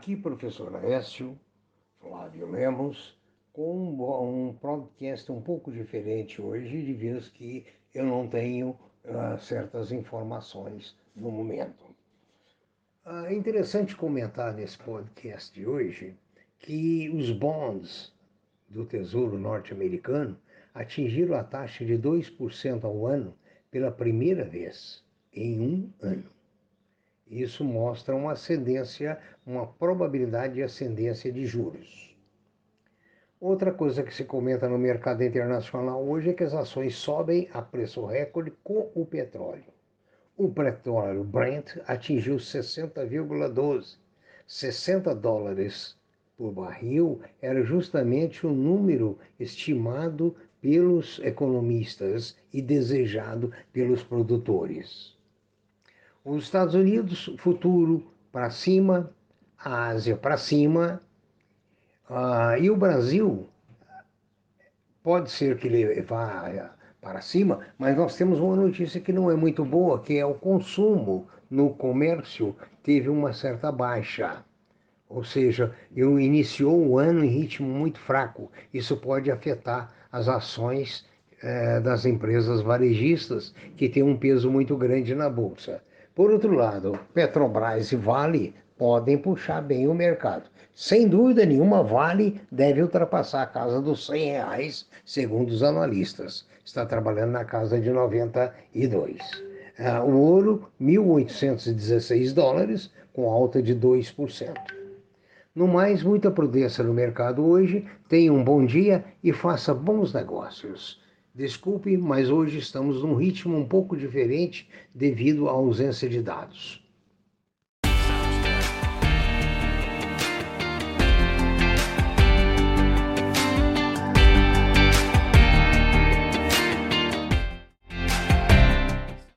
Aqui, professor Aécio, Flávio Lemos, com um, podcast um pouco diferente hoje, de vez que eu não tenho uh, certas informações no momento. Uh, é interessante comentar nesse podcast de hoje que os bonds do Tesouro Norte-Americano atingiram a taxa de 2% ao ano pela primeira vez em um ano. Isso mostra uma ascendência, uma probabilidade de ascendência de juros. Outra coisa que se comenta no mercado internacional hoje é que as ações sobem a preço recorde com o petróleo. O petróleo Brent atingiu 60,12, 60 dólares por barril era justamente o número estimado pelos economistas e desejado pelos produtores. Os Estados Unidos, futuro para cima, a Ásia para cima, uh, e o Brasil pode ser que ele vá para cima, mas nós temos uma notícia que não é muito boa, que é o consumo no comércio teve uma certa baixa. Ou seja, iniciou o ano em ritmo muito fraco. Isso pode afetar as ações eh, das empresas varejistas, que têm um peso muito grande na bolsa. Por outro lado, Petrobras e Vale podem puxar bem o mercado. Sem dúvida nenhuma, Vale deve ultrapassar a casa dos 100 reais, segundo os analistas. Está trabalhando na casa de 92. Ah, o ouro, 1.816 dólares, com alta de 2%. No mais, muita prudência no mercado hoje. Tenha um bom dia e faça bons negócios. Desculpe, mas hoje estamos num ritmo um pouco diferente devido à ausência de dados.